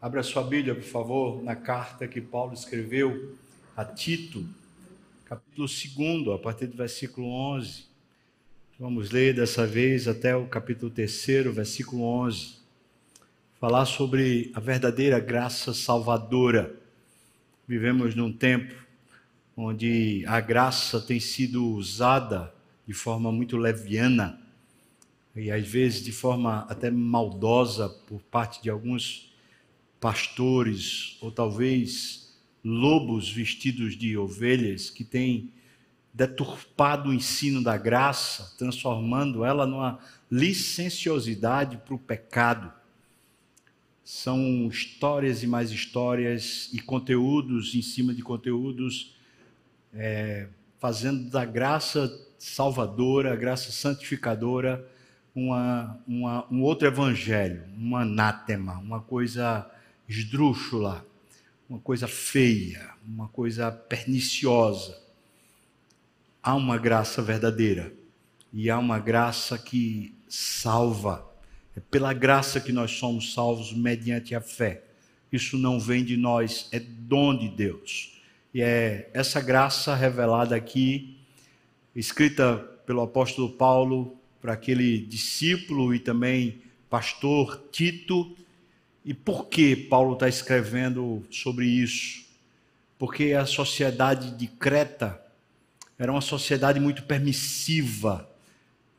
Abra sua Bíblia, por favor, na carta que Paulo escreveu a Tito, capítulo 2, a partir do versículo 11. Vamos ler dessa vez até o capítulo 3, versículo 11. Falar sobre a verdadeira graça salvadora. Vivemos num tempo onde a graça tem sido usada de forma muito leviana e às vezes de forma até maldosa por parte de alguns pastores ou talvez lobos vestidos de ovelhas que têm deturpado o ensino da graça, transformando ela numa licenciosidade para o pecado. São histórias e mais histórias e conteúdos em cima de conteúdos, é, fazendo da graça salvadora, graça santificadora, uma, uma, um outro evangelho, um anátema, uma coisa esdrúxula, uma coisa feia, uma coisa perniciosa. Há uma graça verdadeira e há uma graça que salva. É pela graça que nós somos salvos mediante a fé. Isso não vem de nós, é dom de Deus. E é essa graça revelada aqui, escrita pelo apóstolo Paulo para aquele discípulo e também pastor Tito, e por que Paulo está escrevendo sobre isso? Porque a sociedade de Creta era uma sociedade muito permissiva,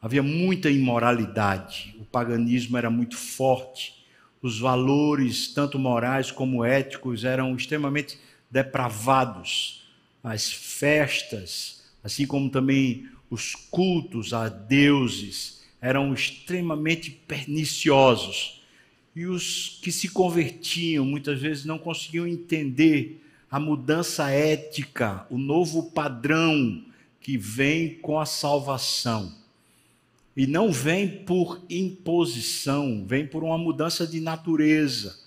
havia muita imoralidade, o paganismo era muito forte, os valores, tanto morais como éticos, eram extremamente depravados. As festas, assim como também os cultos a deuses, eram extremamente perniciosos e os que se convertiam muitas vezes não conseguiam entender a mudança ética, o novo padrão que vem com a salvação. E não vem por imposição, vem por uma mudança de natureza.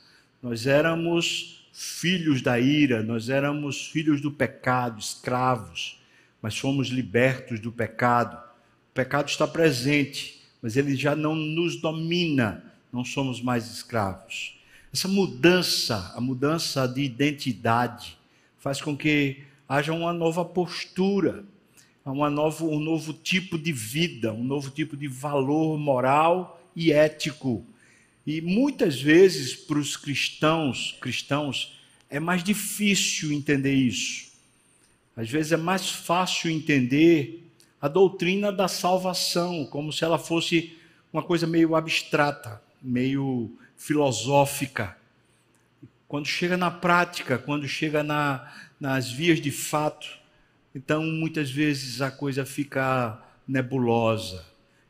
Nós éramos filhos da ira, nós éramos filhos do pecado, escravos, mas fomos libertos do pecado. O pecado está presente, mas ele já não nos domina não somos mais escravos. Essa mudança, a mudança de identidade, faz com que haja uma nova postura, uma novo, um novo tipo de vida, um novo tipo de valor moral e ético. E muitas vezes para os cristãos, cristãos, é mais difícil entender isso. Às vezes é mais fácil entender a doutrina da salvação, como se ela fosse uma coisa meio abstrata meio filosófica. Quando chega na prática, quando chega na, nas vias de fato, então muitas vezes a coisa fica nebulosa.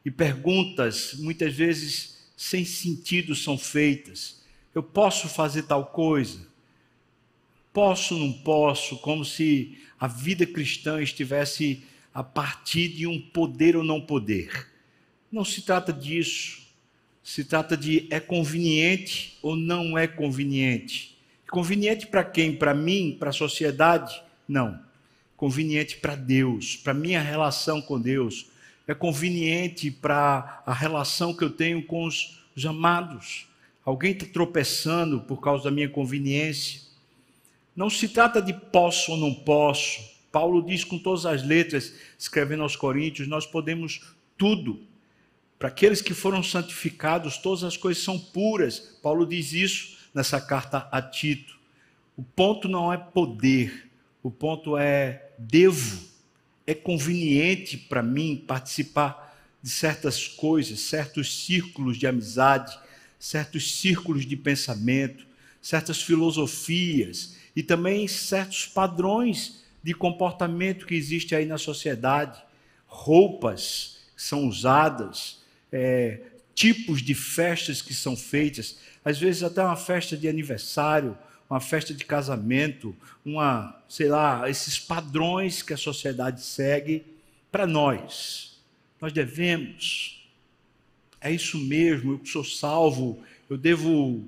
E perguntas, muitas vezes sem sentido, são feitas. Eu posso fazer tal coisa? Posso, não posso? Como se a vida cristã estivesse a partir de um poder ou não poder. Não se trata disso. Se trata de é conveniente ou não é conveniente. Conveniente para quem? Para mim? Para a sociedade? Não. Conveniente para Deus, para minha relação com Deus. É conveniente para a relação que eu tenho com os, os amados. Alguém está tropeçando por causa da minha conveniência. Não se trata de posso ou não posso. Paulo diz com todas as letras, escrevendo aos Coríntios, nós podemos tudo para aqueles que foram santificados, todas as coisas são puras. Paulo diz isso nessa carta a Tito. O ponto não é poder, o ponto é devo. É conveniente para mim participar de certas coisas, certos círculos de amizade, certos círculos de pensamento, certas filosofias e também certos padrões de comportamento que existe aí na sociedade, roupas que são usadas, é, tipos de festas que são feitas, às vezes até uma festa de aniversário, uma festa de casamento, uma, sei lá, esses padrões que a sociedade segue para nós. Nós devemos. É isso mesmo, eu sou salvo, eu devo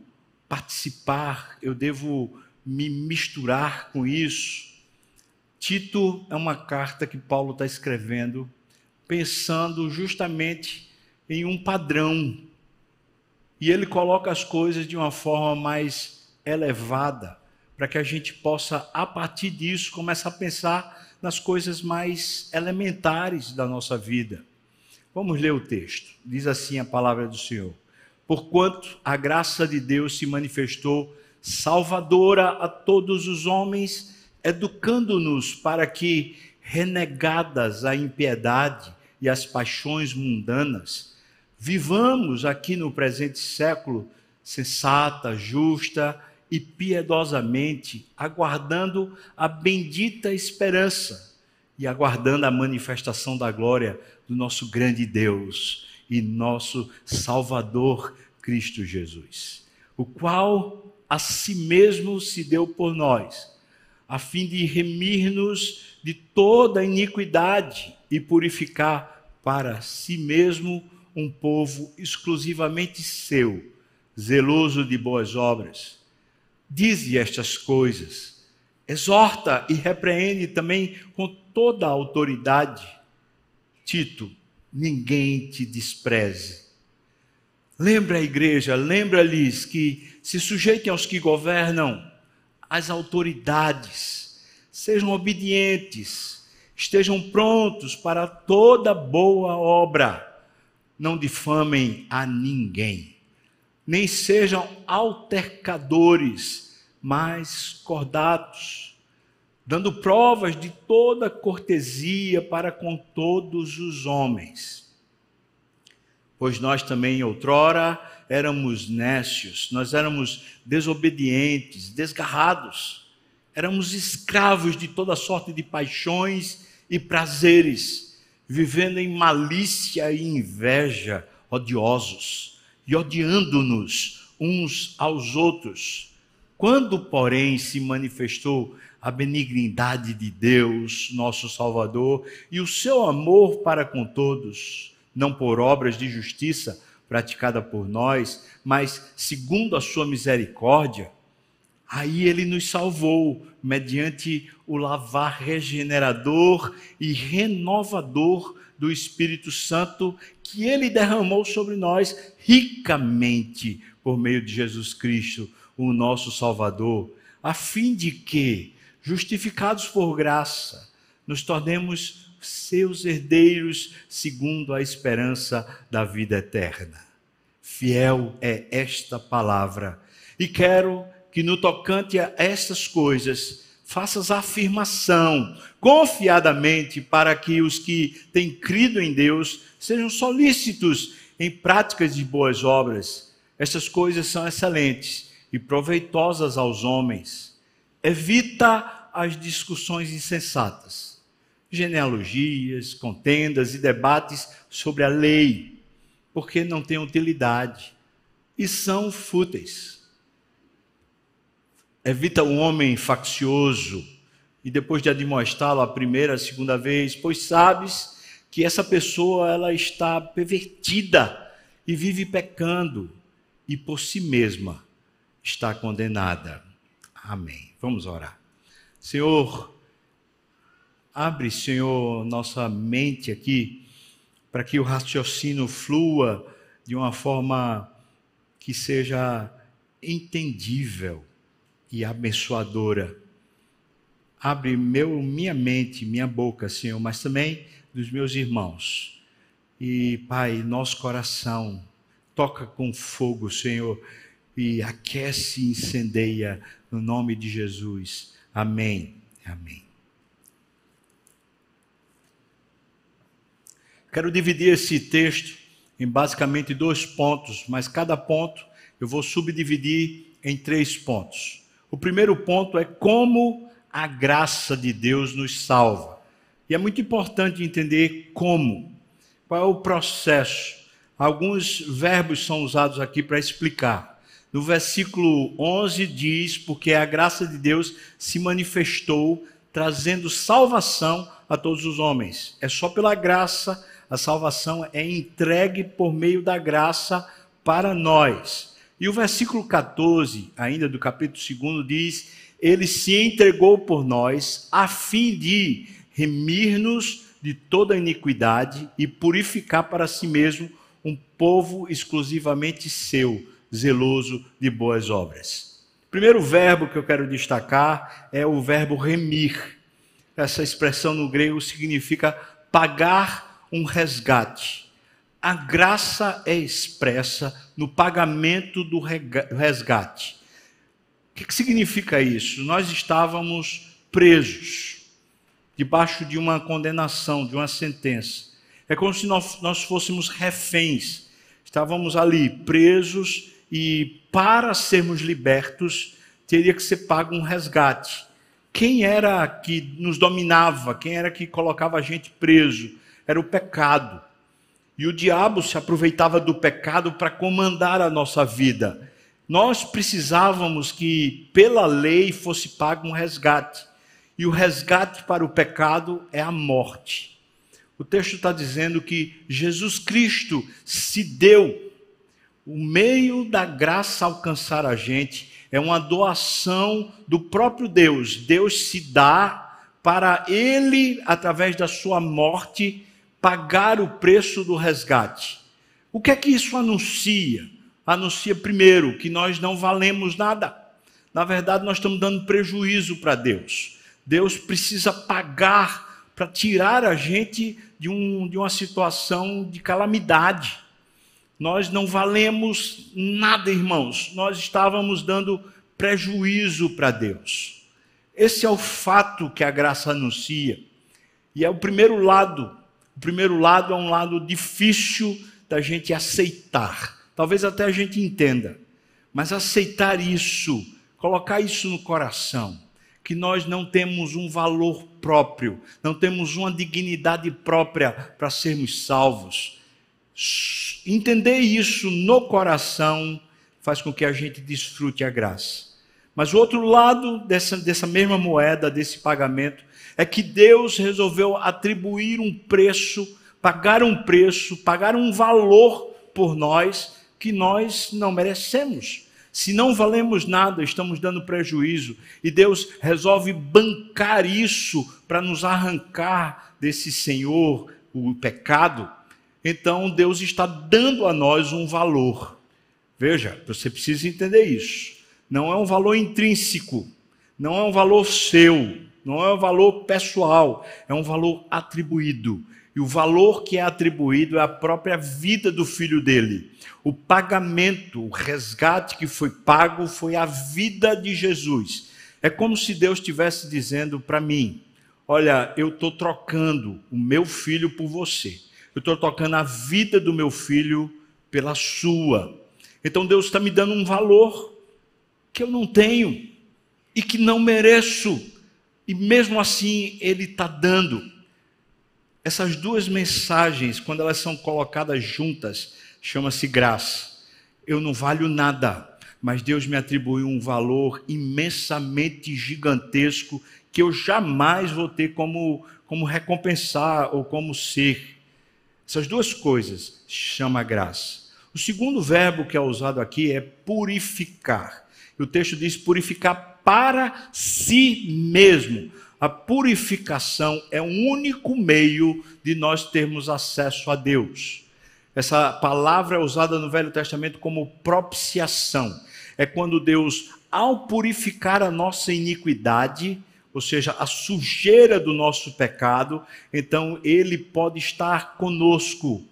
participar, eu devo me misturar com isso. Tito é uma carta que Paulo está escrevendo, pensando justamente em um padrão. E ele coloca as coisas de uma forma mais elevada, para que a gente possa, a partir disso, começar a pensar nas coisas mais elementares da nossa vida. Vamos ler o texto. Diz assim a palavra do Senhor: Porquanto a graça de Deus se manifestou salvadora a todos os homens, educando-nos para que, renegadas a impiedade e as paixões mundanas, vivamos aqui no presente século sensata, justa e piedosamente, aguardando a bendita esperança e aguardando a manifestação da glória do nosso grande Deus e nosso Salvador Cristo Jesus, o qual a si mesmo se deu por nós, a fim de remir-nos de toda iniquidade e purificar para si mesmo um povo exclusivamente seu, zeloso de boas obras. Dize estas coisas, exorta e repreende também com toda a autoridade. Tito, ninguém te despreze. Lembra a igreja, lembra-lhes que se sujeitem aos que governam, às autoridades, sejam obedientes, estejam prontos para toda boa obra, não difamem a ninguém, nem sejam altercadores, mas cordatos, dando provas de toda cortesia para com todos os homens. Pois nós também outrora éramos nécios, nós éramos desobedientes, desgarrados, éramos escravos de toda sorte de paixões e prazeres, vivendo em malícia e inveja, odiosos e odiando-nos uns aos outros. Quando, porém, se manifestou a benignidade de Deus, nosso Salvador, e o seu amor para com todos, não por obras de justiça, praticada por nós, mas segundo a sua misericórdia, aí ele nos salvou mediante o lavar regenerador e renovador do Espírito Santo que ele derramou sobre nós ricamente por meio de Jesus Cristo, o nosso Salvador, a fim de que, justificados por graça, nos tornemos seus herdeiros segundo a esperança da vida eterna. Fiel é esta palavra. E quero que no tocante a estas coisas, faças afirmação confiadamente para que os que têm crido em Deus sejam solícitos em práticas de boas obras. Estas coisas são excelentes e proveitosas aos homens. Evita as discussões insensatas genealogias, contendas e debates sobre a lei, porque não têm utilidade e são fúteis. Evita o homem faccioso e depois de admoestá-lo a primeira, a segunda vez, pois sabes que essa pessoa ela está pervertida e vive pecando e por si mesma está condenada. Amém. Vamos orar. Senhor, Abre, Senhor, nossa mente aqui, para que o raciocínio flua de uma forma que seja entendível e abençoadora. Abre meu, minha mente, minha boca, Senhor, mas também dos meus irmãos. E, Pai, nosso coração toca com fogo, Senhor, e aquece e incendeia no nome de Jesus. Amém. Amém. Quero dividir esse texto em basicamente dois pontos, mas cada ponto eu vou subdividir em três pontos. O primeiro ponto é como a graça de Deus nos salva. E é muito importante entender como, qual é o processo. Alguns verbos são usados aqui para explicar. No versículo 11 diz: Porque a graça de Deus se manifestou, trazendo salvação a todos os homens. É só pela graça a salvação é entregue por meio da graça para nós. E o versículo 14, ainda do capítulo 2, diz: Ele se entregou por nós a fim de remir-nos de toda iniquidade e purificar para si mesmo um povo exclusivamente seu, zeloso de boas obras. primeiro verbo que eu quero destacar é o verbo remir. Essa expressão no grego significa pagar um resgate. A graça é expressa no pagamento do resgate. O que, significa isso? Nós estávamos presos, debaixo de uma condenação, de uma sentença. É como se nós, nós fôssemos reféns. Estávamos ali presos e para sermos libertos teria que ser pago um resgate. Quem era que nos dominava? Quem era que colocava a gente preso? Era o pecado. E o diabo se aproveitava do pecado para comandar a nossa vida. Nós precisávamos que, pela lei, fosse pago um resgate. E o resgate para o pecado é a morte. O texto está dizendo que Jesus Cristo se deu. O meio da graça alcançar a gente é uma doação do próprio Deus. Deus se dá para ele, através da sua morte, pagar o preço do resgate. O que é que isso anuncia? Anuncia, primeiro, que nós não valemos nada. Na verdade, nós estamos dando prejuízo para Deus. Deus precisa pagar para tirar a gente de, um, de uma situação de calamidade. Nós não valemos nada, irmãos. Nós estávamos dando prejuízo para Deus. Esse é o fato que a graça anuncia. E é o primeiro lado. Primeiro lado é um lado difícil da gente aceitar. Talvez até a gente entenda. Mas aceitar isso, colocar isso no coração que nós não temos um valor próprio, não temos uma dignidade própria para sermos salvos. Entender isso no coração faz com que a gente desfrute a graça. Mas o outro lado dessa, dessa mesma moeda, desse pagamento, é que Deus resolveu atribuir um preço, pagar um preço, pagar um valor por nós que nós não merecemos. Se não valemos nada, estamos dando prejuízo. E Deus resolve bancar isso para nos arrancar desse Senhor, o pecado. Então Deus está dando a nós um valor. Veja, você precisa entender isso. Não é um valor intrínseco, não é um valor seu, não é um valor pessoal, é um valor atribuído. E o valor que é atribuído é a própria vida do filho dele. O pagamento, o resgate que foi pago foi a vida de Jesus. É como se Deus estivesse dizendo para mim: Olha, eu estou trocando o meu filho por você. Eu estou trocando a vida do meu filho pela sua. Então Deus está me dando um valor que eu não tenho e que não mereço. E mesmo assim Ele está dando. Essas duas mensagens, quando elas são colocadas juntas, chama-se graça. Eu não valho nada, mas Deus me atribuiu um valor imensamente gigantesco que eu jamais vou ter como, como recompensar ou como ser. Essas duas coisas chama graça. O segundo verbo que é usado aqui é purificar. E o texto diz purificar para si mesmo. A purificação é o único meio de nós termos acesso a Deus. Essa palavra é usada no Velho Testamento como propiciação. É quando Deus, ao purificar a nossa iniquidade, ou seja, a sujeira do nosso pecado, então ele pode estar conosco.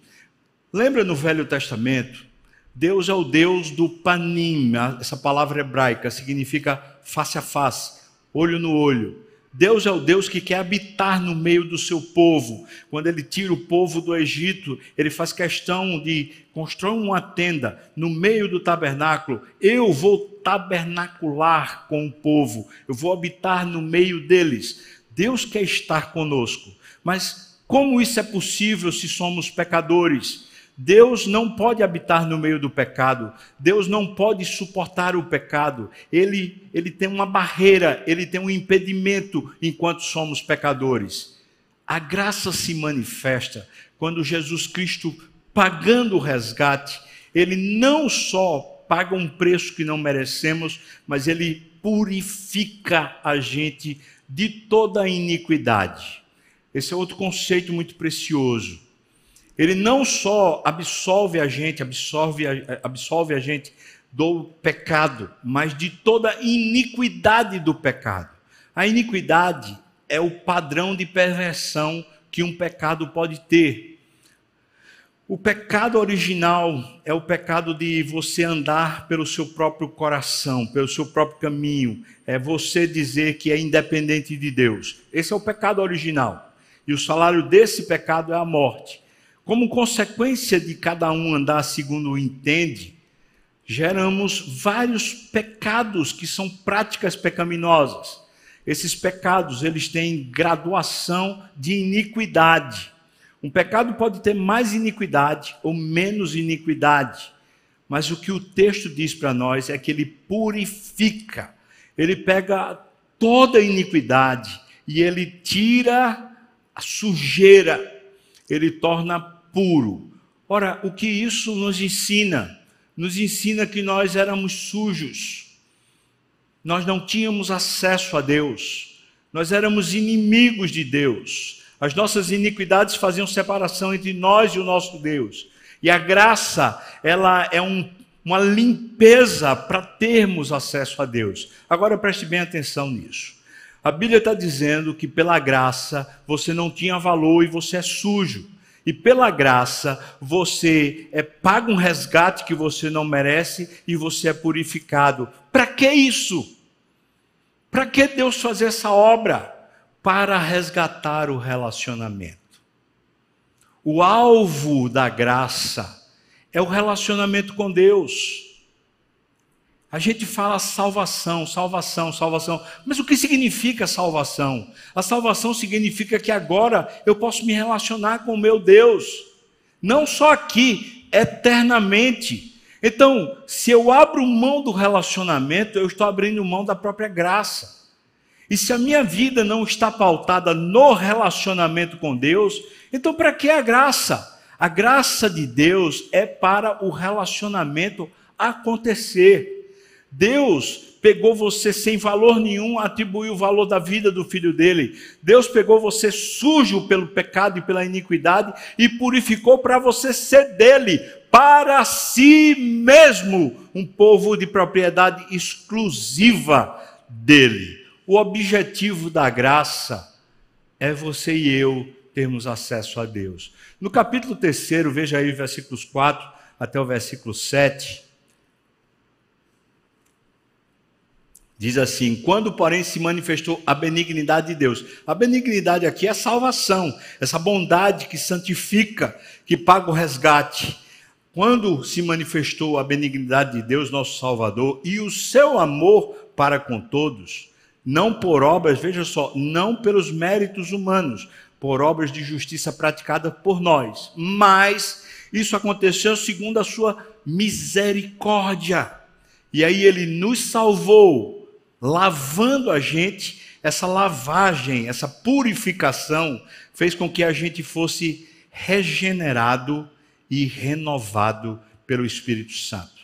Lembra no Velho Testamento? Deus é o Deus do panim, essa palavra hebraica significa face a face, olho no olho. Deus é o Deus que quer habitar no meio do seu povo. Quando ele tira o povo do Egito, ele faz questão de construir uma tenda no meio do tabernáculo. Eu vou tabernacular com o povo, eu vou habitar no meio deles. Deus quer estar conosco. Mas como isso é possível se somos pecadores? Deus não pode habitar no meio do pecado, Deus não pode suportar o pecado, ele, ele tem uma barreira, ele tem um impedimento enquanto somos pecadores. A graça se manifesta quando Jesus Cristo, pagando o resgate, ele não só paga um preço que não merecemos, mas ele purifica a gente de toda a iniquidade. Esse é outro conceito muito precioso. Ele não só absolve a gente, absorve a, absolve a gente do pecado, mas de toda iniquidade do pecado. A iniquidade é o padrão de perversão que um pecado pode ter. O pecado original é o pecado de você andar pelo seu próprio coração, pelo seu próprio caminho. É você dizer que é independente de Deus. Esse é o pecado original. E o salário desse pecado é a morte. Como consequência de cada um andar segundo entende, geramos vários pecados que são práticas pecaminosas. Esses pecados, eles têm graduação de iniquidade. Um pecado pode ter mais iniquidade ou menos iniquidade, mas o que o texto diz para nós é que ele purifica. Ele pega toda iniquidade e ele tira a sujeira, ele torna puro. Ora, o que isso nos ensina? Nos ensina que nós éramos sujos nós não tínhamos acesso a Deus, nós éramos inimigos de Deus, as nossas iniquidades faziam separação entre nós e o nosso Deus. E a graça, ela é um, uma limpeza para termos acesso a Deus. Agora preste bem atenção nisso. A Bíblia está dizendo que pela graça você não tinha valor e você é sujo. E pela graça você é paga um resgate que você não merece e você é purificado. Para que isso? Para que Deus fazer essa obra? Para resgatar o relacionamento. O alvo da graça é o relacionamento com Deus. A gente fala salvação, salvação, salvação. Mas o que significa salvação? A salvação significa que agora eu posso me relacionar com o meu Deus. Não só aqui, eternamente. Então, se eu abro mão do relacionamento, eu estou abrindo mão da própria graça. E se a minha vida não está pautada no relacionamento com Deus, então para que a graça? A graça de Deus é para o relacionamento acontecer. Deus pegou você sem valor nenhum, atribuiu o valor da vida do filho dele. Deus pegou você sujo pelo pecado e pela iniquidade e purificou para você ser dele, para si mesmo, um povo de propriedade exclusiva dele. O objetivo da graça é você e eu termos acesso a Deus. No capítulo 3, veja aí versículos 4 até o versículo 7. Diz assim: quando, porém, se manifestou a benignidade de Deus. A benignidade aqui é a salvação, essa bondade que santifica, que paga o resgate. Quando se manifestou a benignidade de Deus, nosso Salvador, e o seu amor para com todos, não por obras, veja só, não pelos méritos humanos, por obras de justiça praticada por nós, mas isso aconteceu segundo a sua misericórdia. E aí ele nos salvou, lavando a gente, essa lavagem, essa purificação fez com que a gente fosse regenerado e renovado pelo Espírito Santo.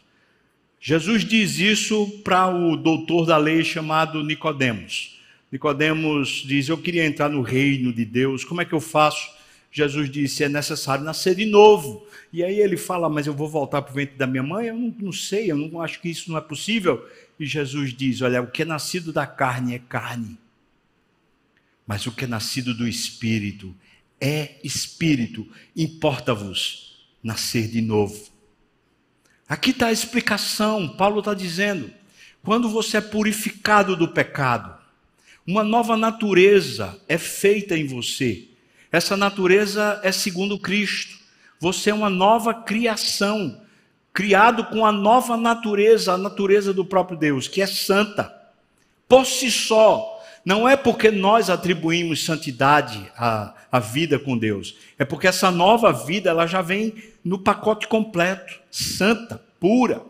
Jesus diz isso para o doutor da lei chamado Nicodemos. Nicodemos diz: "Eu queria entrar no reino de Deus. Como é que eu faço?" Jesus disse: "É necessário nascer de novo." E aí ele fala: "Mas eu vou voltar para o ventre da minha mãe? Eu não, não sei, eu não acho que isso não é possível." E Jesus diz: "Olha, o que é nascido da carne é carne, mas o que é nascido do espírito é espírito. Importa-vos nascer de novo. Aqui está a explicação. Paulo está dizendo: quando você é purificado do pecado, uma nova natureza é feita em você. Essa natureza é segundo Cristo. Você é uma nova criação, criado com a nova natureza, a natureza do próprio Deus, que é santa. Por si só, não é porque nós atribuímos santidade à, à vida com Deus, é porque essa nova vida ela já vem no pacote completo, santa, pura.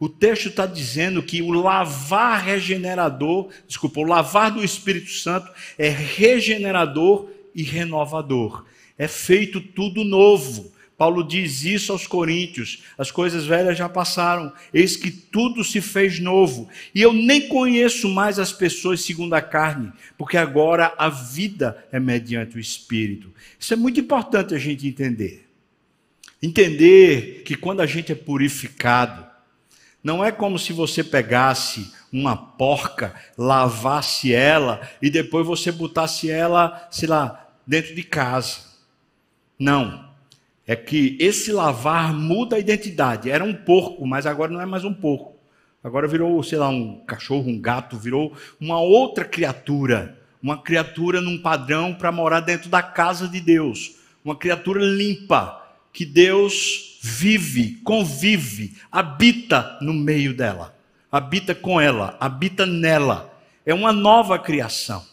O texto está dizendo que o lavar regenerador, desculpa, o lavar do Espírito Santo é regenerador e renovador. É feito tudo novo. Paulo diz isso aos Coríntios: as coisas velhas já passaram, eis que tudo se fez novo. E eu nem conheço mais as pessoas segundo a carne, porque agora a vida é mediante o Espírito. Isso é muito importante a gente entender. Entender que quando a gente é purificado, Não é como se você pegasse uma porca, lavasse ela e depois você botasse ela, sei lá, dentro de casa. Não. É que esse lavar muda a identidade. Era um porco, mas agora não é mais um porco. Agora virou, sei lá, um cachorro, um gato, virou uma outra criatura. Uma criatura num padrão para morar dentro da casa de Deus. Uma criatura limpa, que Deus vive, convive, habita no meio dela, habita com ela, habita nela. É uma nova criação.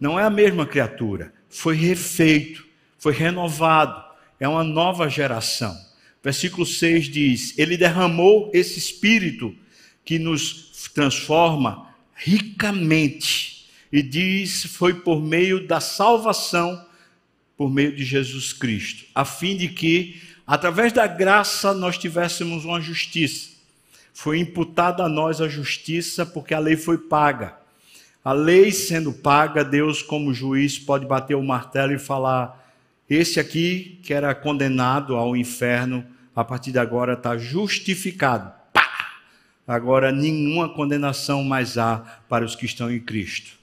Não é a mesma criatura. Foi refeito, foi renovado. É uma nova geração. Versículo 6 diz: Ele derramou esse espírito que nos transforma ricamente. E diz: Foi por meio da salvação por meio de Jesus Cristo, a fim de que, através da graça, nós tivéssemos uma justiça. Foi imputada a nós a justiça porque a lei foi paga. A lei sendo paga, Deus, como juiz, pode bater o martelo e falar: esse aqui, que era condenado ao inferno, a partir de agora está justificado. Pá! Agora nenhuma condenação mais há para os que estão em Cristo.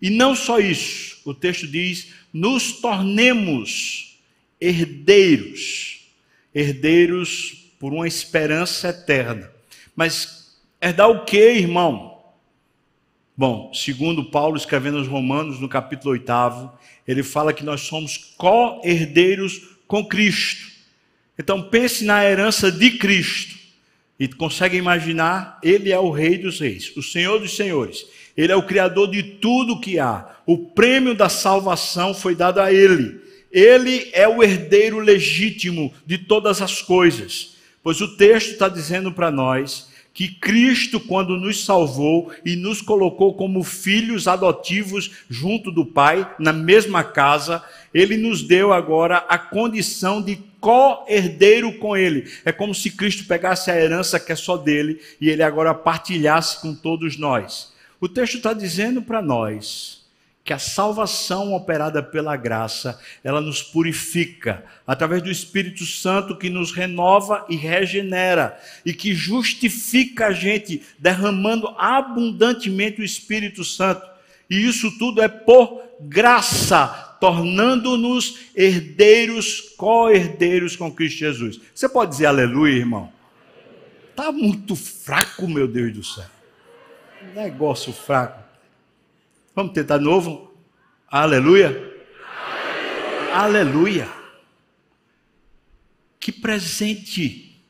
E não só isso, o texto diz: nos tornemos herdeiros, herdeiros por uma esperança eterna. Mas herdar o que, irmão? Bom, segundo Paulo escrevendo aos Romanos, no capítulo 8, ele fala que nós somos co-herdeiros com Cristo. Então pense na herança de Cristo. E consegue imaginar, ele é o rei dos reis, o senhor dos senhores. Ele é o criador de tudo que há. O prêmio da salvação foi dado a ele. Ele é o herdeiro legítimo de todas as coisas. Pois o texto está dizendo para nós que Cristo, quando nos salvou e nos colocou como filhos adotivos junto do Pai, na mesma casa, ele nos deu agora a condição de co-herdeiro com ele. É como se Cristo pegasse a herança que é só dele e ele agora partilhasse com todos nós. O texto está dizendo para nós que a salvação operada pela graça, ela nos purifica através do Espírito Santo que nos renova e regenera e que justifica a gente derramando abundantemente o Espírito Santo. E isso tudo é por graça, tornando-nos herdeiros, co-herdeiros com Cristo Jesus. Você pode dizer aleluia, irmão? Está muito fraco, meu Deus do céu. Negócio fraco. Vamos tentar de novo? Aleluia. Aleluia. Aleluia. Que presente.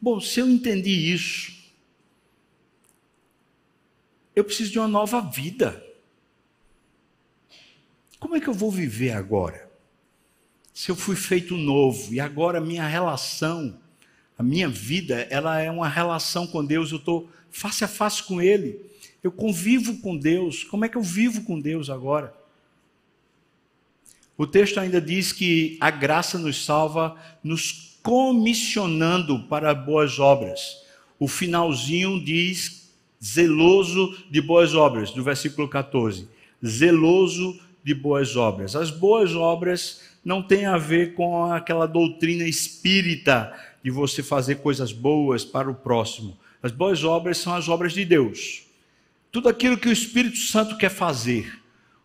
Bom, se eu entendi isso, eu preciso de uma nova vida. Como é que eu vou viver agora? Se eu fui feito novo e agora minha relação a minha vida, ela é uma relação com Deus, eu estou face a face com Ele. Eu convivo com Deus. Como é que eu vivo com Deus agora? O texto ainda diz que a graça nos salva, nos comissionando para boas obras. O finalzinho diz zeloso de boas obras, do versículo 14. Zeloso de boas obras. As boas obras não têm a ver com aquela doutrina espírita de você fazer coisas boas para o próximo. As boas obras são as obras de Deus. Tudo aquilo que o Espírito Santo quer fazer,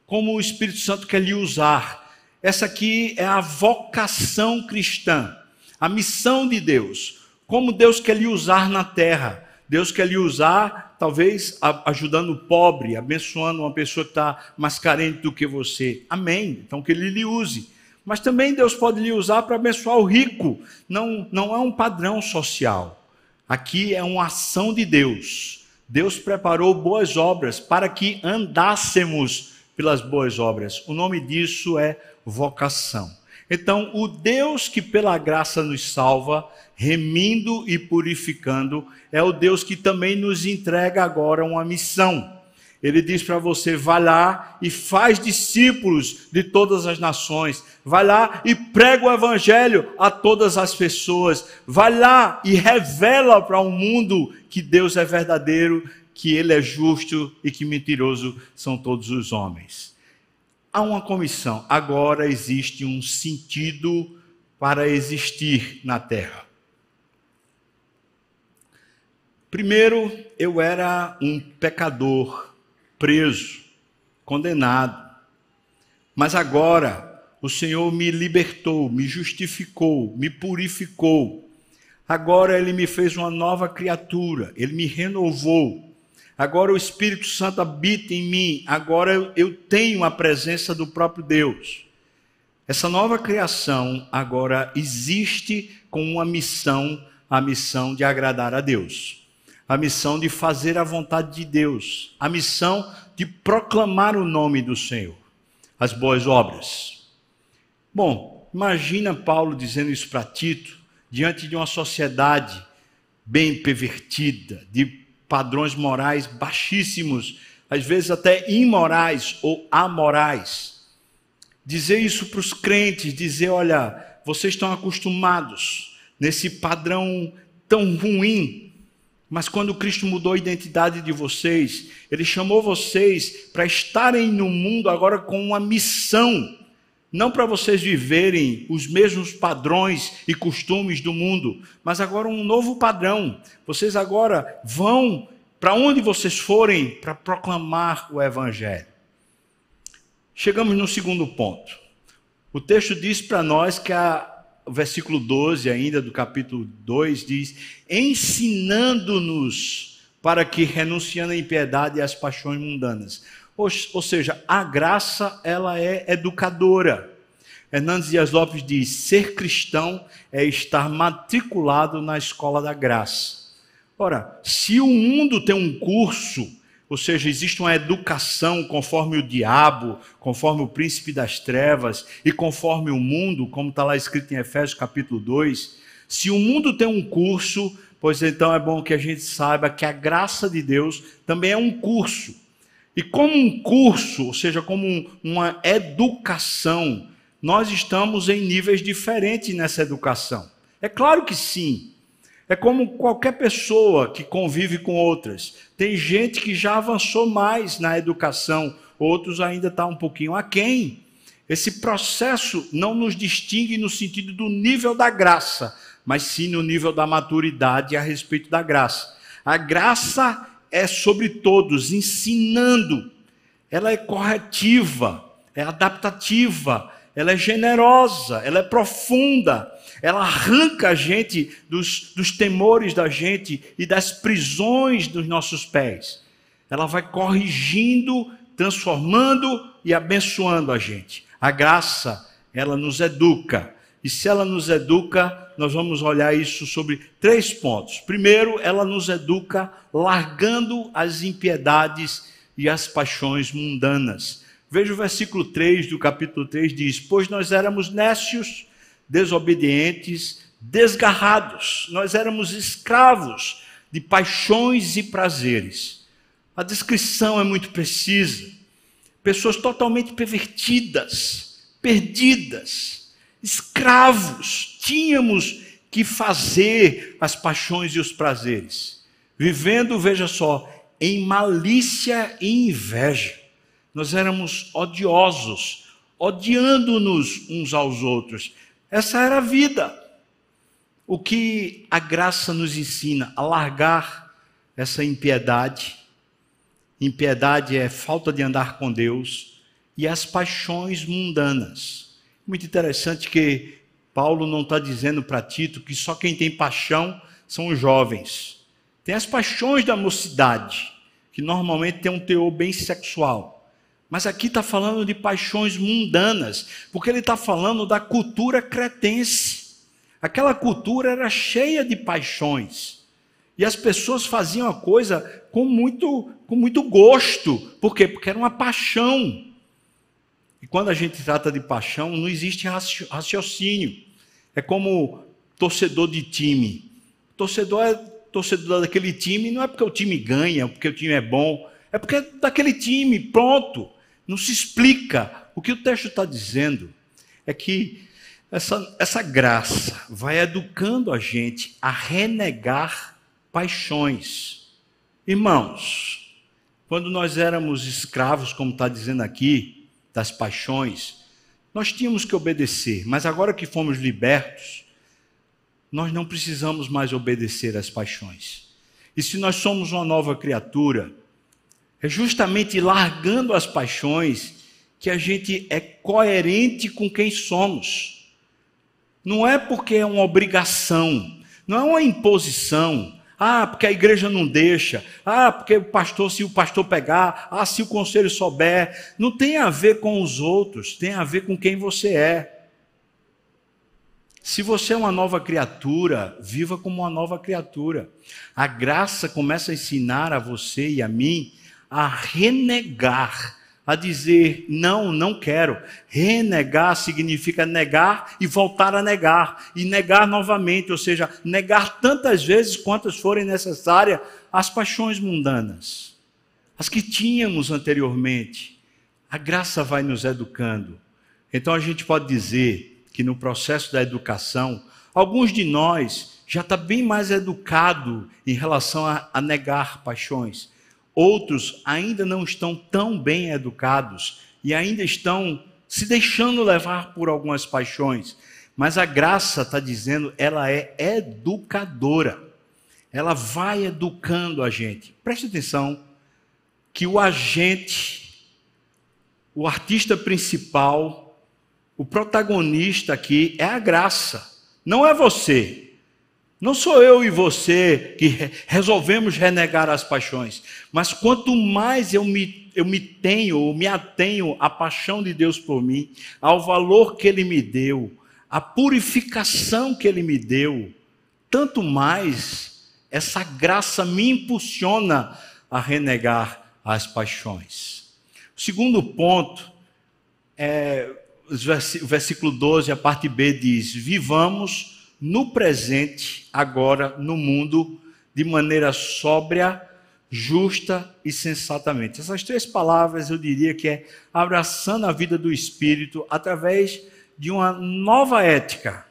como o Espírito Santo quer lhe usar. Essa aqui é a vocação cristã, a missão de Deus. Como Deus quer lhe usar na terra. Deus quer lhe usar, talvez ajudando o pobre, abençoando uma pessoa que está mais carente do que você. Amém. Então que ele lhe use. Mas também Deus pode lhe usar para abençoar o rico. Não, não é um padrão social. Aqui é uma ação de Deus. Deus preparou boas obras para que andássemos pelas boas obras. O nome disso é vocação. Então, o Deus que pela graça nos salva, remindo e purificando, é o Deus que também nos entrega agora uma missão. Ele diz para você: vai lá e faz discípulos de todas as nações, vai lá e prega o evangelho a todas as pessoas, vai lá e revela para o mundo que Deus é verdadeiro, que Ele é justo e que mentiroso são todos os homens. Há uma comissão, agora existe um sentido para existir na terra. Primeiro, eu era um pecador, preso, condenado. Mas agora, o Senhor me libertou, me justificou, me purificou. Agora ele me fez uma nova criatura, ele me renovou. Agora o Espírito Santo habita em mim, agora eu tenho a presença do próprio Deus. Essa nova criação agora existe com uma missão, a missão de agradar a Deus, a missão de fazer a vontade de Deus, a missão de proclamar o nome do Senhor, as boas obras. Bom, imagina Paulo dizendo isso para Tito, diante de uma sociedade bem pervertida, de padrões morais baixíssimos, às vezes até imorais ou amorais. Dizer isso para os crentes, dizer, olha, vocês estão acostumados nesse padrão tão ruim, mas quando Cristo mudou a identidade de vocês, Ele chamou vocês para estarem no mundo agora com uma missão, não para vocês viverem os mesmos padrões e costumes do mundo, mas agora um novo padrão. Vocês agora vão para onde vocês forem para proclamar o Evangelho. Chegamos no segundo ponto. O texto diz para nós que a, o versículo 12, ainda do capítulo 2, diz: ensinando-nos para que, renunciando à impiedade e às paixões mundanas. Ou, seja, a graça, ela é educadora. Hernandes Dias Lopes diz: ser cristão é estar matriculado na escola da graça. Ora, se o mundo tem um curso ou seja, existe uma educação conforme o diabo, conforme o príncipe das trevas e conforme o mundo, como está lá escrito em Efésios capítulo 2. Se o mundo tem um curso, pois então é bom que a gente saiba que a graça de Deus também é um curso. E como um curso, ou seja, como uma educação, nós estamos em níveis diferentes nessa educação. É claro que sim. É como qualquer pessoa que convive com outras. Tem gente que já avançou mais na educação, outros ainda estão tá um pouquinho aquém. Esse processo não nos distingue no sentido do nível da graça, mas sim no nível da maturidade a respeito da graça. A graça é sobre todos, ensinando. Ela é corretiva, é adaptativa, ela é generosa, ela é profunda ela arranca a gente dos, dos temores da gente e das prisões dos nossos pés. Ela vai corrigindo, transformando e abençoando a gente. A graça, ela nos educa. E se ela nos educa, nós vamos olhar isso sobre três pontos. Primeiro, ela nos educa largando as impiedades e as paixões mundanas. Veja o versículo 3 do capítulo 3 diz: Pois nós éramos nécios, desobedientes, desgarrados. Nós éramos escravos de paixões e prazeres. A descrição é muito precisa. Pessoas totalmente pervertidas, perdidas, escravos. Tínhamos que fazer as paixões e os prazeres. Vivendo, veja só, em malícia e inveja. Nós éramos odiosos, odiando-nos uns aos outros. Essa era a vida. O que a graça nos ensina? A largar essa impiedade. Impiedade é falta de andar com Deus e as paixões mundanas. Muito interessante que Paulo não está dizendo para Tito que só quem tem paixão são os jovens. Tem as paixões da mocidade, que normalmente tem um teor bem sexual. Mas aqui está falando de paixões mundanas, porque ele está falando da cultura cretense. Aquela cultura era cheia de paixões. E as pessoas faziam a coisa com muito, com muito gosto. Por quê? Porque era uma paixão. E quando a gente trata de paixão, não existe raciocínio. É como torcedor de time. Torcedor é torcedor daquele time, não é porque o time ganha, porque o time é bom, é porque é daquele time, pronto não se explica. O que o texto está dizendo é que essa, essa graça vai educando a gente a renegar paixões. Irmãos, quando nós éramos escravos, como está dizendo aqui, das paixões, nós tínhamos que obedecer, mas agora que fomos libertos, nós não precisamos mais obedecer às paixões. E se nós somos uma nova criatura, é justamente largando as paixões que a gente é coerente com quem somos. Não é porque é uma obrigação, não é uma imposição. Ah, porque a igreja não deixa. Ah, porque o pastor, se o pastor pegar. Ah, se o conselho souber. Não tem a ver com os outros, tem a ver com quem você é. Se você é uma nova criatura, viva como uma nova criatura. A graça começa a ensinar a você e a mim a renegar a dizer não, não quero. Renegar significa negar e voltar a negar, e negar novamente, ou seja, negar tantas vezes quantas forem necessárias as paixões mundanas, as que tínhamos anteriormente. A graça vai nos educando. Então a gente pode dizer que no processo da educação, alguns de nós já está bem mais educado em relação a, a negar paixões Outros ainda não estão tão bem educados e ainda estão se deixando levar por algumas paixões. Mas a graça está dizendo, ela é educadora. Ela vai educando a gente. Preste atenção que o agente, o artista principal, o protagonista aqui é a graça, não é você. Não sou eu e você que resolvemos renegar as paixões, mas quanto mais eu me, eu me tenho, me atenho à paixão de Deus por mim, ao valor que Ele me deu, à purificação que Ele me deu, tanto mais essa graça me impulsiona a renegar as paixões. O segundo ponto é o versículo 12, a parte B diz: Vivamos no presente, agora, no mundo, de maneira sóbria, justa e sensatamente. Essas três palavras eu diria que é abraçando a vida do Espírito através de uma nova ética,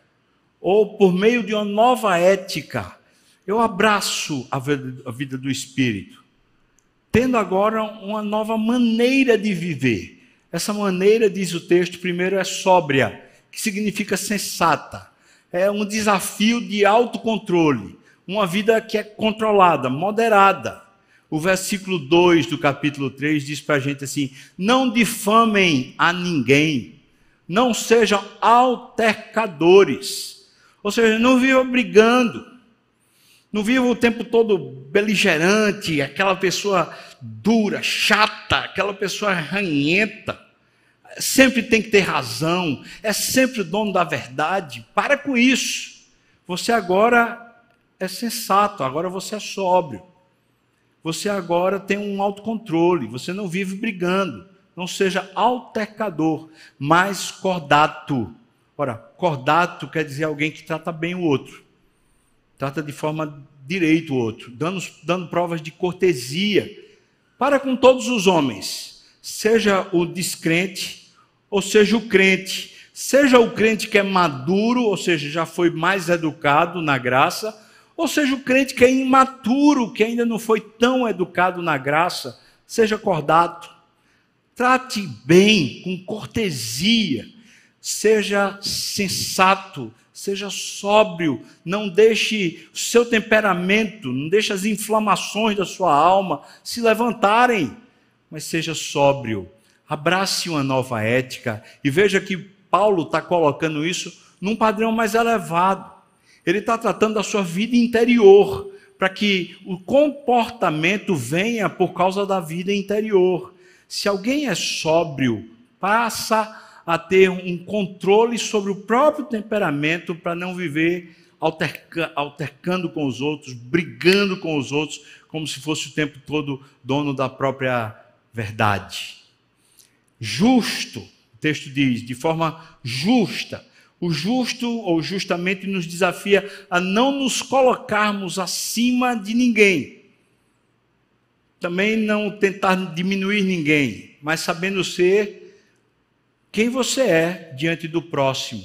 ou por meio de uma nova ética. Eu abraço a vida do Espírito, tendo agora uma nova maneira de viver. Essa maneira, diz o texto, primeiro é sóbria, que significa sensata é um desafio de autocontrole, uma vida que é controlada, moderada. O versículo 2 do capítulo 3 diz para a gente assim: não difamem a ninguém, não sejam altercadores, ou seja, não vivam brigando, não vivam o tempo todo beligerante, aquela pessoa dura, chata, aquela pessoa ranhenta sempre tem que ter razão, é sempre o dono da verdade. Para com isso. Você agora é sensato, agora você é sóbrio. Você agora tem um autocontrole, você não vive brigando. Não seja altercador, mas cordato. Ora, cordato quer dizer alguém que trata bem o outro, trata de forma direita o outro, dando, dando provas de cortesia para com todos os homens, seja o descrente, ou seja, o crente, seja o crente que é maduro, ou seja, já foi mais educado na graça, ou seja, o crente que é imaturo, que ainda não foi tão educado na graça, seja cordato. Trate bem, com cortesia, seja sensato, seja sóbrio, não deixe o seu temperamento, não deixe as inflamações da sua alma se levantarem, mas seja sóbrio, abrace uma nova ética. E veja que Paulo está colocando isso num padrão mais elevado. Ele está tratando da sua vida interior, para que o comportamento venha por causa da vida interior. Se alguém é sóbrio, passa a ter um controle sobre o próprio temperamento para não viver alterca, altercando com os outros, brigando com os outros, como se fosse o tempo todo dono da própria verdade justo, o texto diz, de forma justa. O justo ou justamente nos desafia a não nos colocarmos acima de ninguém. Também não tentar diminuir ninguém, mas sabendo ser quem você é diante do próximo.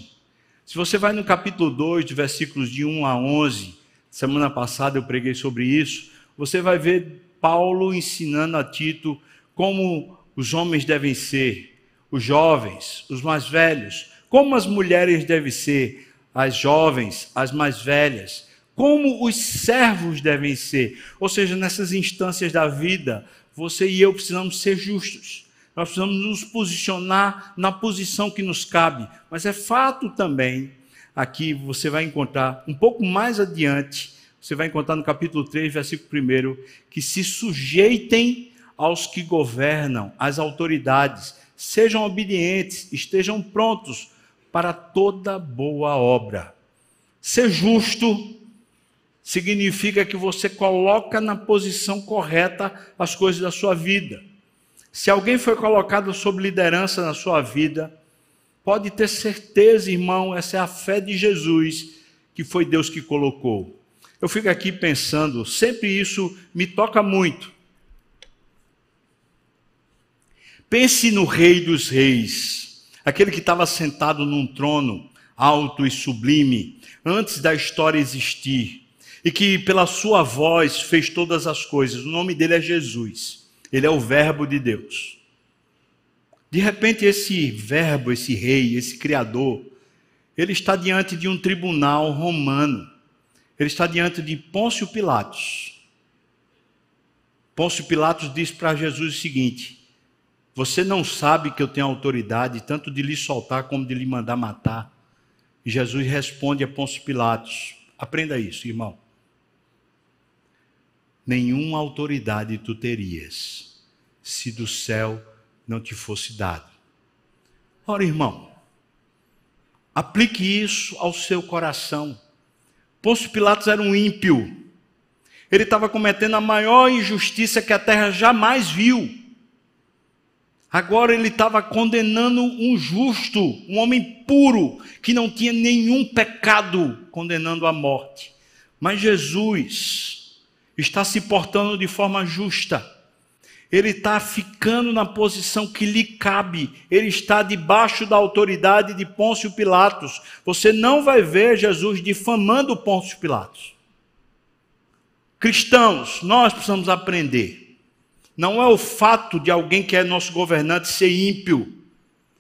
Se você vai no capítulo 2, de versículos de 1 a 11, semana passada eu preguei sobre isso, você vai ver Paulo ensinando a Tito como os homens devem ser, os jovens, os mais velhos, como as mulheres devem ser, as jovens, as mais velhas, como os servos devem ser. Ou seja, nessas instâncias da vida, você e eu precisamos ser justos. Nós precisamos nos posicionar na posição que nos cabe. Mas é fato também, aqui você vai encontrar um pouco mais adiante, você vai encontrar no capítulo 3, versículo 1, que se sujeitem aos que governam, às autoridades, sejam obedientes, estejam prontos para toda boa obra. Ser justo significa que você coloca na posição correta as coisas da sua vida. Se alguém foi colocado sob liderança na sua vida, pode ter certeza, irmão, essa é a fé de Jesus, que foi Deus que colocou. Eu fico aqui pensando, sempre isso me toca muito. Pense no Rei dos Reis, aquele que estava sentado num trono alto e sublime, antes da história existir, e que pela sua voz fez todas as coisas. O nome dele é Jesus. Ele é o Verbo de Deus. De repente, esse Verbo, esse Rei, esse Criador, ele está diante de um tribunal romano. Ele está diante de Pôncio Pilatos. Pôncio Pilatos diz para Jesus o seguinte: Você não sabe que eu tenho autoridade tanto de lhe soltar como de lhe mandar matar? E Jesus responde a Pôncio Pilatos: Aprenda isso, irmão nenhuma autoridade tu terias se do céu não te fosse dado. Ora, irmão, aplique isso ao seu coração. Pôncio Pilatos era um ímpio. Ele estava cometendo a maior injustiça que a terra jamais viu. Agora ele estava condenando um justo, um homem puro, que não tinha nenhum pecado, condenando à morte. Mas Jesus, está se portando de forma justa. Ele está ficando na posição que lhe cabe. Ele está debaixo da autoridade de Pôncio Pilatos. Você não vai ver Jesus difamando Pôncio Pilatos. Cristãos, nós precisamos aprender. Não é o fato de alguém que é nosso governante ser ímpio,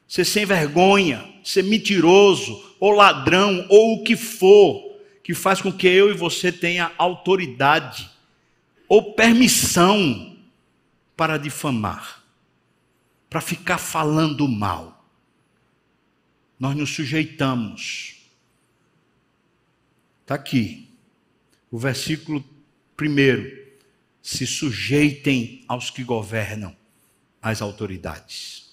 ser sem vergonha, ser mentiroso, ou ladrão, ou o que for, que faz com que eu e você tenha autoridade ou permissão para difamar, para ficar falando mal. Nós nos sujeitamos. Está aqui, o versículo primeiro. Se sujeitem aos que governam, as autoridades.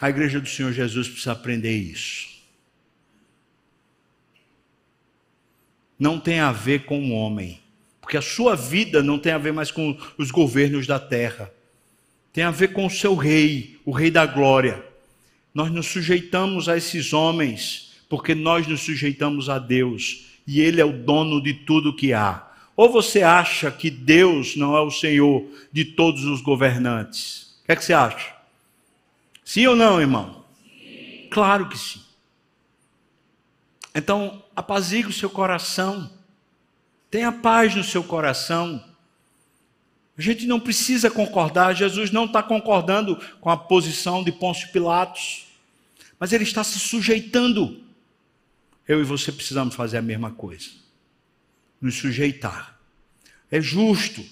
A igreja do Senhor Jesus precisa aprender isso. não tem a ver com o homem, porque a sua vida não tem a ver mais com os governos da terra, tem a ver com o seu rei, o rei da glória. Nós nos sujeitamos a esses homens, porque nós nos sujeitamos a Deus, e Ele é o dono de tudo que há. Ou você acha que Deus não é o Senhor de todos os governantes? O que é que você acha? Sim ou não, irmão? Sim. Claro que sim. Então, apazigue o seu coração. Tenha paz no seu coração. A gente não precisa concordar, Jesus não está concordando com a posição de Pôncio Pilatos, mas ele está se sujeitando. Eu e você precisamos fazer a mesma coisa, nos sujeitar. É justo,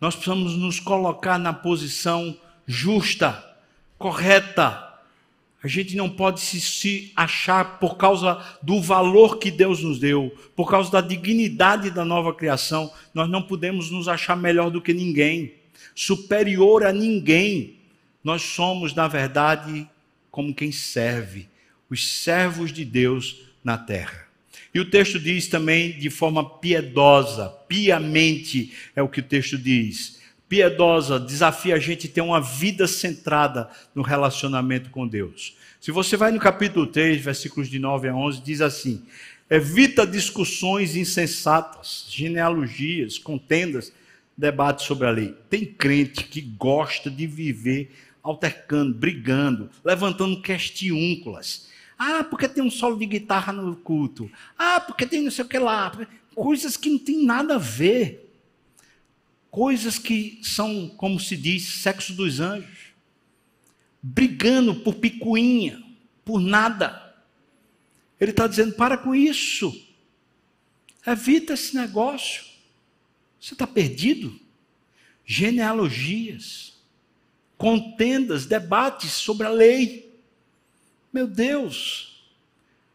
nós precisamos nos colocar na posição justa, correta, a gente não pode se, se, achar por causa do valor que Deus nos deu, por causa da dignidade da nova criação, nós não podemos nos achar melhor do que ninguém, superior a ninguém. Nós somos, na verdade, como quem serve, os servos de Deus na terra. E o texto diz também de forma piedosa, piamente é o que o texto diz piedosa desafia a gente a ter uma vida centrada no relacionamento com Deus. Se você vai no capítulo 3, versículos de 9 a 11, diz assim: Evita discussões insensatas, genealogias, contendas, debates sobre a lei. Tem crente que gosta de viver altercando, brigando, levantando questiúnculas. Ah, porque tem um solo de guitarra no culto. Ah, porque tem não sei o que lá. Coisas que não tem nada a ver coisas que são, como se diz, sexo dos anjos, brigando por picuinha, por nada. Ele está dizendo: para com isso. Evita esse negócio. Você está perdido? Genealogias, contendas, debates sobre a lei. Meu Deus,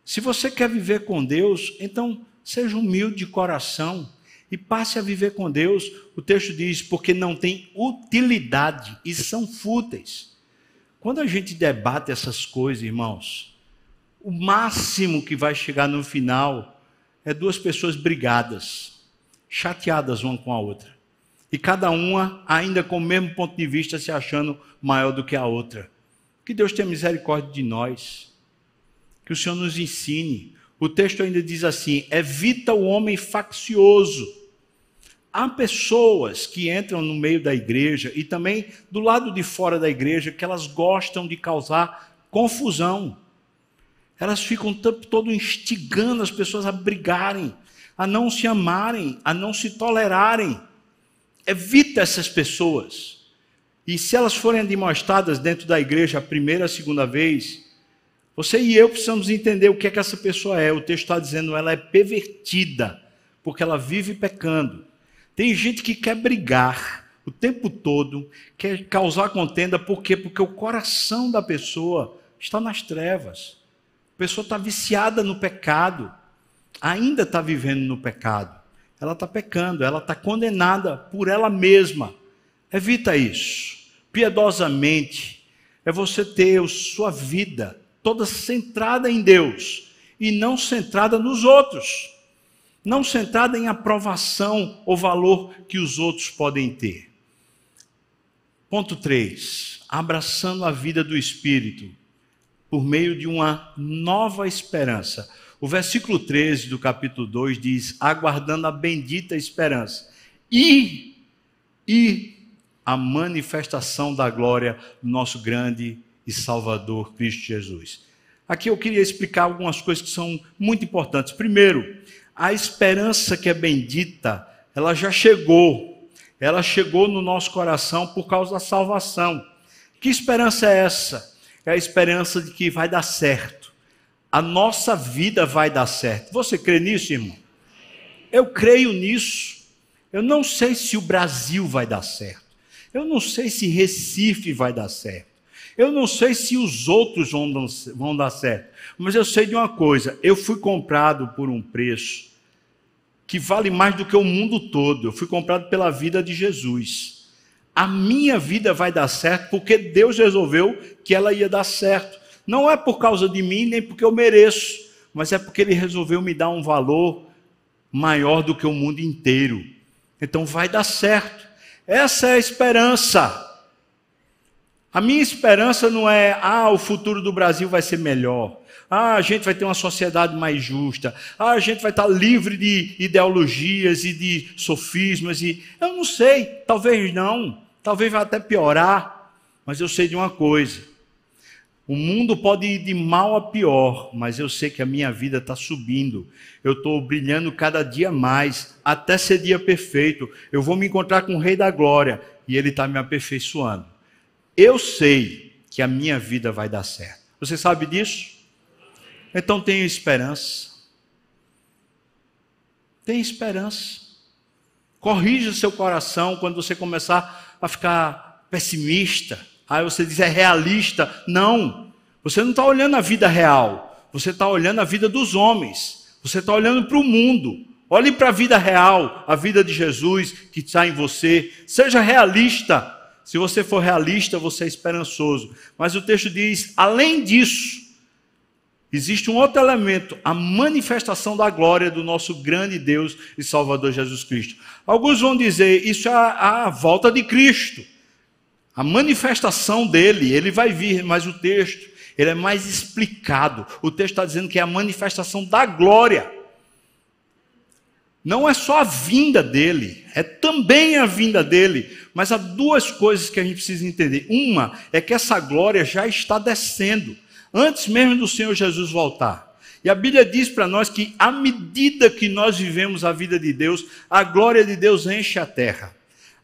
se você quer viver com Deus, então seja humilde de coração e passe a viver com Deus. O texto diz: porque não tem utilidade e são fúteis. Quando a gente debate essas coisas, irmãos, o máximo que vai chegar no final é duas pessoas brigadas, chateadas uma com a outra. E cada uma ainda com o mesmo ponto de vista se achando maior do que a outra. Que Deus tenha misericórdia de nós. Que o Senhor nos ensine. O texto ainda diz assim: evita o homem faccioso. Há pessoas que entram no meio da igreja e também do lado de fora da igreja que elas gostam de causar confusão elas ficam o tempo todo instigando as pessoas a brigarem, a não se amarem, a não se tolerarem. Evita essas pessoas. E se elas forem demonstradas dentro da igreja a primeira, a segunda vez, você e eu precisamos entender o que é que essa pessoa é. O texto está dizendo ela é pervertida, porque ela vive pecando. Tem gente que quer brigar o tempo todo, quer causar contenda, por quê? Porque o coração da pessoa está nas trevas. A pessoa está viciada no pecado, ainda está vivendo no pecado. Ela está pecando, ela está condenada por ela mesma. Evita isso. Piedosamente, é você ter a sua vida toda centrada em Deus e não centrada nos outros. Não centrada em aprovação ou valor que os outros podem ter. Ponto 3. Abraçando a vida do Espírito por meio de uma nova esperança. O versículo 13 do capítulo 2 diz: aguardando a bendita esperança e, e a manifestação da glória do nosso grande e Salvador Cristo Jesus. Aqui eu queria explicar algumas coisas que são muito importantes. Primeiro, a esperança que é bendita, ela já chegou. Ela chegou no nosso coração por causa da salvação. Que esperança é essa? é a esperança de que vai dar certo. A nossa vida vai dar certo. Você crê nisso, irmão? Eu creio nisso. Eu não sei se o Brasil vai dar certo. Eu não sei se Recife vai dar certo. Eu não sei se os outros vão, dar certo. Mas eu sei de uma coisa: eu fui comprado por um preço que vale mais do que o mundo todo. Eu fui comprado pela vida de Jesus a minha vida vai dar certo porque Deus resolveu que ela ia dar certo. Não é por causa de mim, nem porque eu mereço, mas é porque Ele resolveu me dar um valor maior do que o mundo inteiro. Então vai dar certo. Essa é a esperança. A minha esperança não é, ah, o futuro do Brasil vai ser melhor. Ah, a gente vai ter uma sociedade mais justa. Ah, a gente vai estar livre de ideologias e de sofismas. E... Eu não sei, talvez não. Talvez vá até piorar, mas eu sei de uma coisa: o mundo pode ir de mal a pior, mas eu sei que a minha vida está subindo. Eu estou brilhando cada dia mais, até ser dia perfeito. Eu vou me encontrar com o Rei da Glória e Ele está me aperfeiçoando. Eu sei que a minha vida vai dar certo. Você sabe disso? Então tenha esperança. Tenha esperança. Corrija seu coração quando você começar a ficar pessimista. Aí você diz é realista. Não. Você não está olhando a vida real. Você está olhando a vida dos homens. Você está olhando para o mundo. Olhe para a vida real, a vida de Jesus que está em você. Seja realista. Se você for realista, você é esperançoso. Mas o texto diz: além disso, Existe um outro elemento, a manifestação da glória do nosso grande Deus e Salvador Jesus Cristo. Alguns vão dizer, isso é a, volta de Cristo. A manifestação dele, ele vai vir, mas o texto, ele é mais explicado. O texto está dizendo que é a manifestação da glória. Não é só a vinda dele, é também a vinda dele. Mas há duas coisas que a gente precisa entender. Uma é que essa glória já está descendo antes mesmo do Senhor Jesus voltar. E a Bíblia diz para nós que, à medida que nós vivemos a vida de Deus, a glória de Deus enche a terra.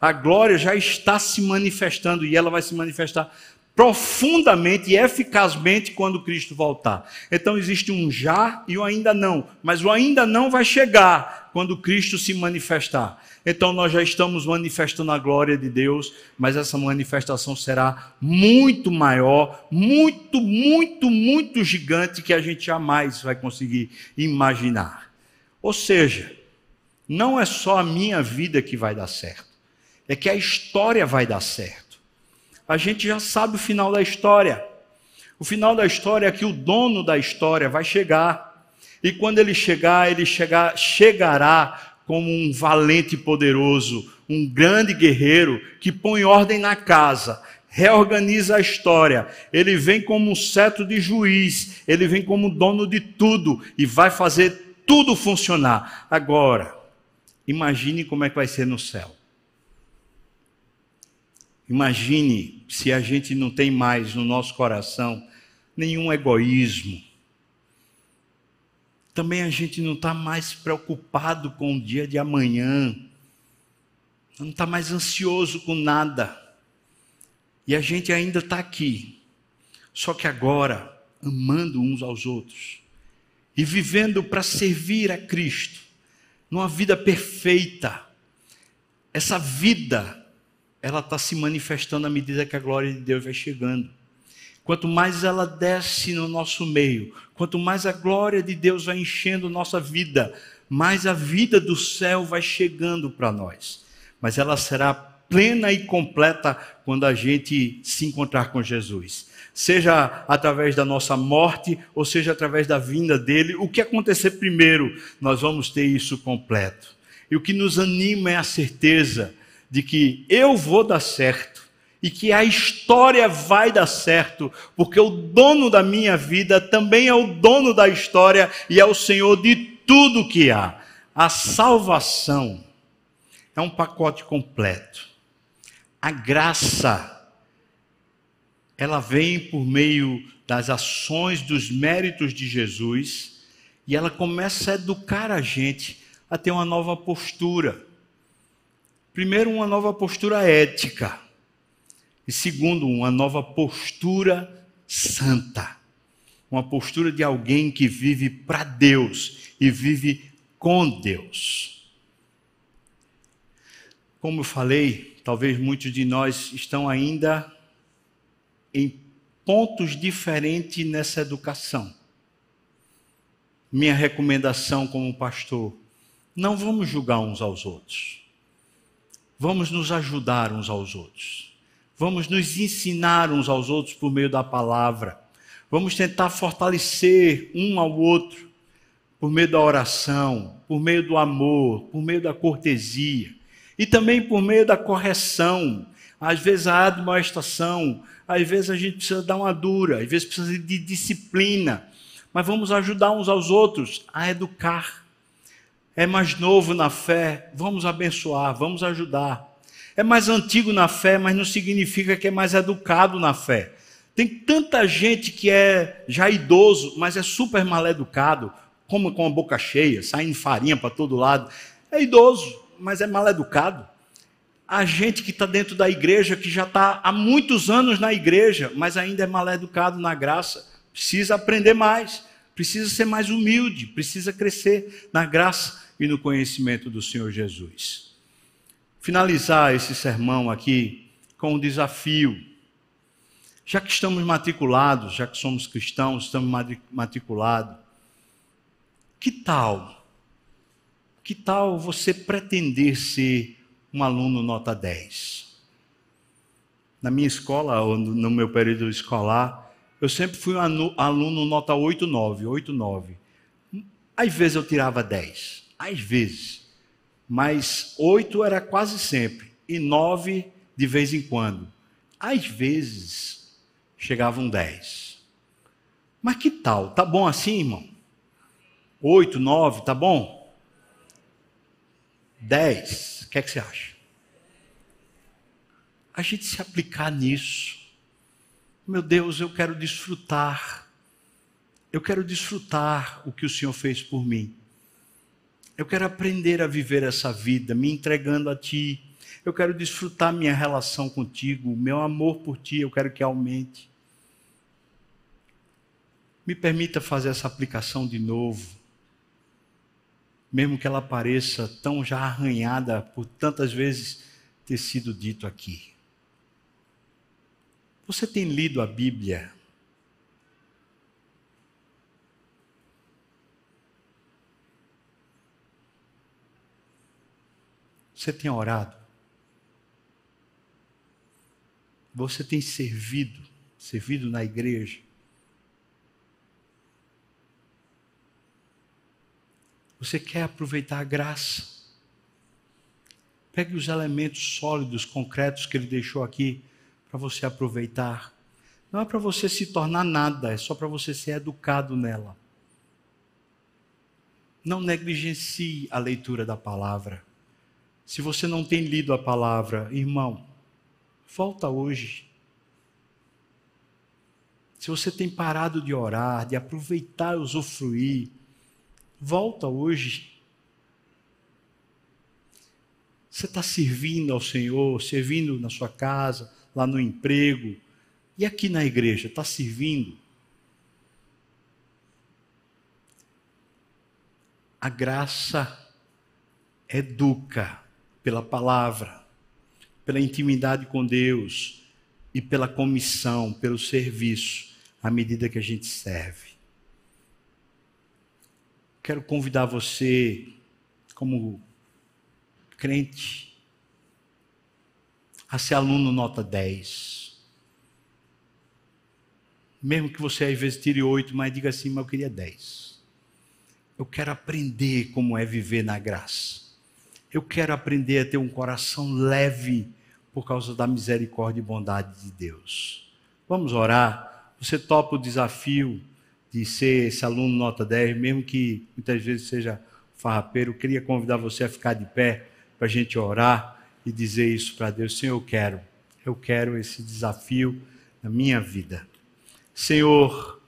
A glória já está se manifestando e ela vai se manifestar profundamente e eficazmente quando Cristo voltar. Então existe um já e o ainda não, mas o ainda não vai chegar quando Cristo se manifestar. Então nós já estamos manifestando a glória de Deus, mas essa manifestação será muito maior, muito, muito, muito gigante que a gente jamais vai conseguir imaginar. Ou seja, não é só a minha vida que vai dar certo, é que a história vai dar certo a gente já sabe o final da história. O final da história é que o dono da história vai chegar. E quando ele chegar, ele chegar, chegará como um valente e poderoso, um grande guerreiro que põe ordem na casa, reorganiza a história. Ele vem como um cetro de juiz, ele vem como dono de tudo e vai fazer tudo funcionar. Agora, imagine como é que vai ser no céu. Imagine se a gente não tem mais no nosso coração nenhum egoísmo. Também a gente não está mais preocupado com o dia de amanhã, não está mais ansioso com nada. E a gente ainda está aqui, só que agora amando uns aos outros e vivendo para servir a Cristo, numa vida perfeita. Essa vida ela está se manifestando à medida que a glória de Deus vai chegando. Quanto mais ela desce no nosso meio, quanto mais a glória de Deus vai enchendo nossa vida, mais a vida do céu vai chegando para nós. Mas ela será plena e completa quando a gente se encontrar com Jesus. Seja através da nossa morte, ou seja através da vinda dele, o que acontecer primeiro, nós vamos ter isso completo. E o que nos anima é a certeza de que eu vou dar certo e que a história vai dar certo, porque o dono da minha vida também é o dono da história e é o Senhor de tudo que há. A salvação é um pacote completo. A graça, ela vem por meio das ações, dos méritos de Jesus, e ela começa a educar a gente a ter uma nova postura Primeiro, uma nova postura ética. E segundo, uma nova postura santa. Uma postura de alguém que vive para Deus e vive com Deus. Como eu falei, talvez muitos de nós estão ainda em pontos diferentes nessa educação. Minha recomendação como pastor: não vamos julgar uns aos outros. Vamos nos ajudar uns aos outros. Vamos nos ensinar uns aos outros por meio da palavra. Vamos tentar fortalecer um ao outro por meio da oração, por meio do amor, por meio da cortesia e também por meio da correção. Às vezes a admoestação, às vezes a gente precisa dar uma dura, às vezes precisa de disciplina, mas vamos ajudar uns aos outros a educar é mais novo na fé, vamos abençoar, vamos ajudar. É mais antigo na fé, mas não significa que é mais educado na fé. Tem tanta gente que é já idoso, mas é super mal educado, come com a boca cheia, saindo farinha para todo lado. É idoso, mas é mal educado. A gente que está dentro da igreja, que já está há muitos anos na igreja, mas ainda é mal educado na graça, precisa aprender mais, precisa ser mais humilde, precisa crescer na graça e no conhecimento do Senhor Jesus. Finalizar esse sermão aqui com um desafio. Já que estamos matriculados, já que somos cristãos, estamos matriculados, que tal? Que tal você pretender ser um aluno nota 10? Na minha escola, no meu período escolar, eu sempre fui um aluno nota 8, 9, 8, 9. Às vezes eu tirava 10 às vezes, mas oito era quase sempre, e nove de vez em quando. Às vezes, chegavam dez. Mas que tal? Tá bom assim, irmão? Oito, nove, tá bom? Dez, o que é que você acha? A gente se aplicar nisso. Meu Deus, eu quero desfrutar. Eu quero desfrutar o que o Senhor fez por mim. Eu quero aprender a viver essa vida, me entregando a Ti, Eu quero desfrutar minha relação contigo, meu amor por ti, eu quero que aumente. Me permita fazer essa aplicação de novo, mesmo que ela pareça tão já arranhada por tantas vezes ter sido dito aqui. Você tem lido a Bíblia? Você tem orado? Você tem servido, servido na igreja? Você quer aproveitar a graça? Pegue os elementos sólidos, concretos que ele deixou aqui para você aproveitar. Não é para você se tornar nada, é só para você ser educado nela. Não negligencie a leitura da palavra. Se você não tem lido a palavra, irmão, volta hoje. Se você tem parado de orar, de aproveitar e usufruir, volta hoje. Você está servindo ao Senhor, servindo na sua casa, lá no emprego, e aqui na igreja, está servindo. A graça educa pela palavra, pela intimidade com Deus e pela comissão, pelo serviço, à medida que a gente serve. Quero convidar você, como crente, a ser aluno nota 10. Mesmo que você às vezes tire 8, mas diga assim, mas eu queria 10. Eu quero aprender como é viver na graça. Eu quero aprender a ter um coração leve por causa da misericórdia e bondade de Deus. Vamos orar. Você topa o desafio de ser esse aluno nota 10, mesmo que muitas vezes seja farrapeiro. Eu queria convidar você a ficar de pé para a gente orar e dizer isso para Deus. Senhor, eu quero. Eu quero esse desafio na minha vida. Senhor,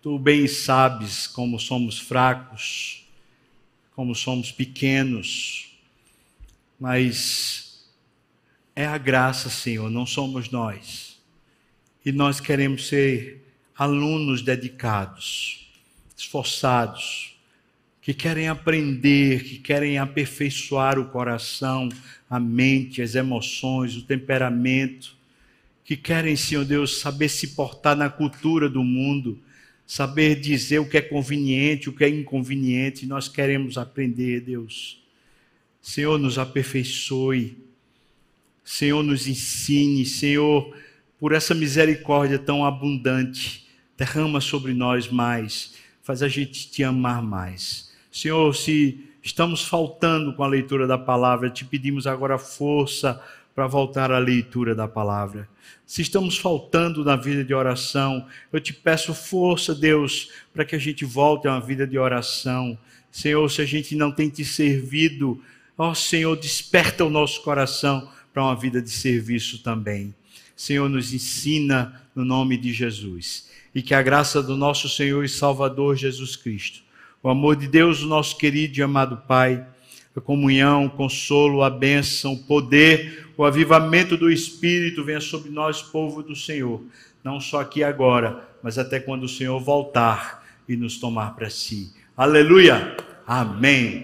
tu bem sabes como somos fracos, como somos pequenos mas é a graça, Senhor, não somos nós. E nós queremos ser alunos dedicados, esforçados, que querem aprender, que querem aperfeiçoar o coração, a mente, as emoções, o temperamento, que querem, Senhor Deus, saber se portar na cultura do mundo, saber dizer o que é conveniente, o que é inconveniente. Nós queremos aprender, Deus Senhor, nos aperfeiçoe. Senhor, nos ensine. Senhor, por essa misericórdia tão abundante, derrama sobre nós mais. Faz a gente te amar mais. Senhor, se estamos faltando com a leitura da palavra, te pedimos agora força para voltar à leitura da palavra. Se estamos faltando na vida de oração, eu te peço força, Deus, para que a gente volte a uma vida de oração. Senhor, se a gente não tem te servido, Ó oh, Senhor, desperta o nosso coração para uma vida de serviço também. Senhor, nos ensina no nome de Jesus. E que a graça do nosso Senhor e Salvador Jesus Cristo, o amor de Deus, o nosso querido e amado Pai, a comunhão, o consolo, a bênção, o poder, o avivamento do Espírito venha sobre nós, povo do Senhor, não só aqui agora, mas até quando o Senhor voltar e nos tomar para si. Aleluia! Amém.